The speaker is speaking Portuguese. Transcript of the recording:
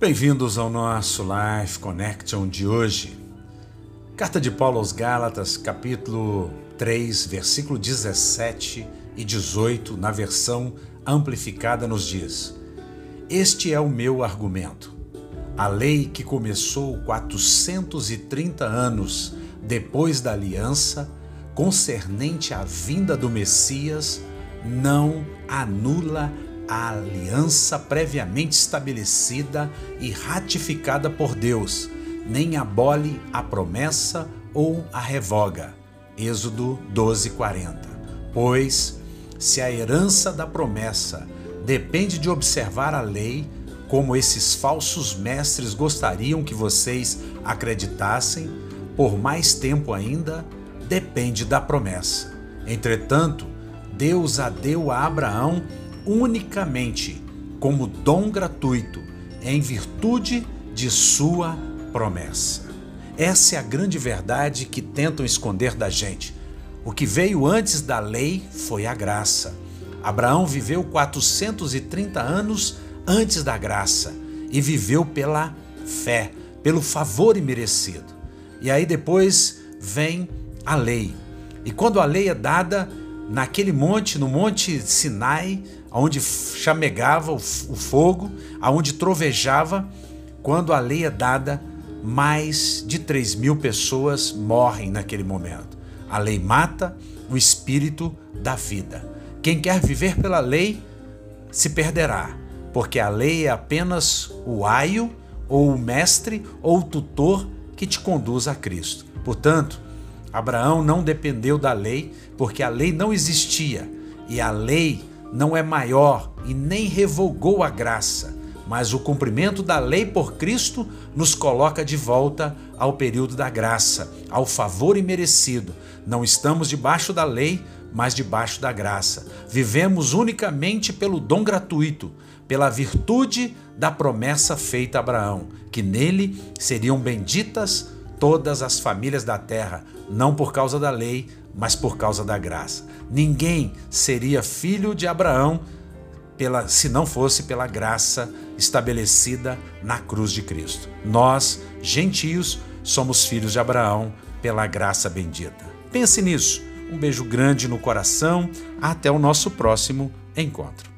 Bem-vindos ao nosso Life Connection de hoje. Carta de Paulo aos Gálatas, capítulo 3, versículo 17 e 18, na versão amplificada, nos diz: Este é o meu argumento. A lei que começou 430 anos depois da aliança, concernente à vinda do Messias, não anula a aliança previamente estabelecida e ratificada por Deus, nem abole a promessa ou a revoga. Êxodo 12:40. Pois se a herança da promessa depende de observar a lei, como esses falsos mestres gostariam que vocês acreditassem, por mais tempo ainda, depende da promessa. Entretanto, Deus a deu a Abraão unicamente como dom gratuito, em virtude de sua promessa. Essa é a grande verdade que tentam esconder da gente. O que veio antes da lei foi a graça. Abraão viveu 430 anos antes da graça e viveu pela fé, pelo favor imerecido. E aí depois vem a lei. E quando a lei é dada naquele monte, no monte Sinai, onde chamegava o fogo, aonde trovejava, quando a lei é dada, mais de 3 mil pessoas morrem naquele momento. A lei mata, o espírito da vida. Quem quer viver pela lei se perderá, porque a lei é apenas o aio, ou o mestre, ou o tutor que te conduz a Cristo. Portanto, Abraão não dependeu da lei, porque a lei não existia e a lei não é maior e nem revogou a graça, mas o cumprimento da lei por Cristo nos coloca de volta ao período da graça, ao favor imerecido. Não estamos debaixo da lei, mas debaixo da graça. Vivemos unicamente pelo dom gratuito, pela virtude da promessa feita a Abraão, que nele seriam benditas todas as famílias da terra, não por causa da lei, mas por causa da graça. Ninguém seria filho de Abraão pela, se não fosse pela graça estabelecida na cruz de Cristo. Nós, gentios, somos filhos de Abraão pela graça bendita. Pense nisso. Um beijo grande no coração. Até o nosso próximo encontro.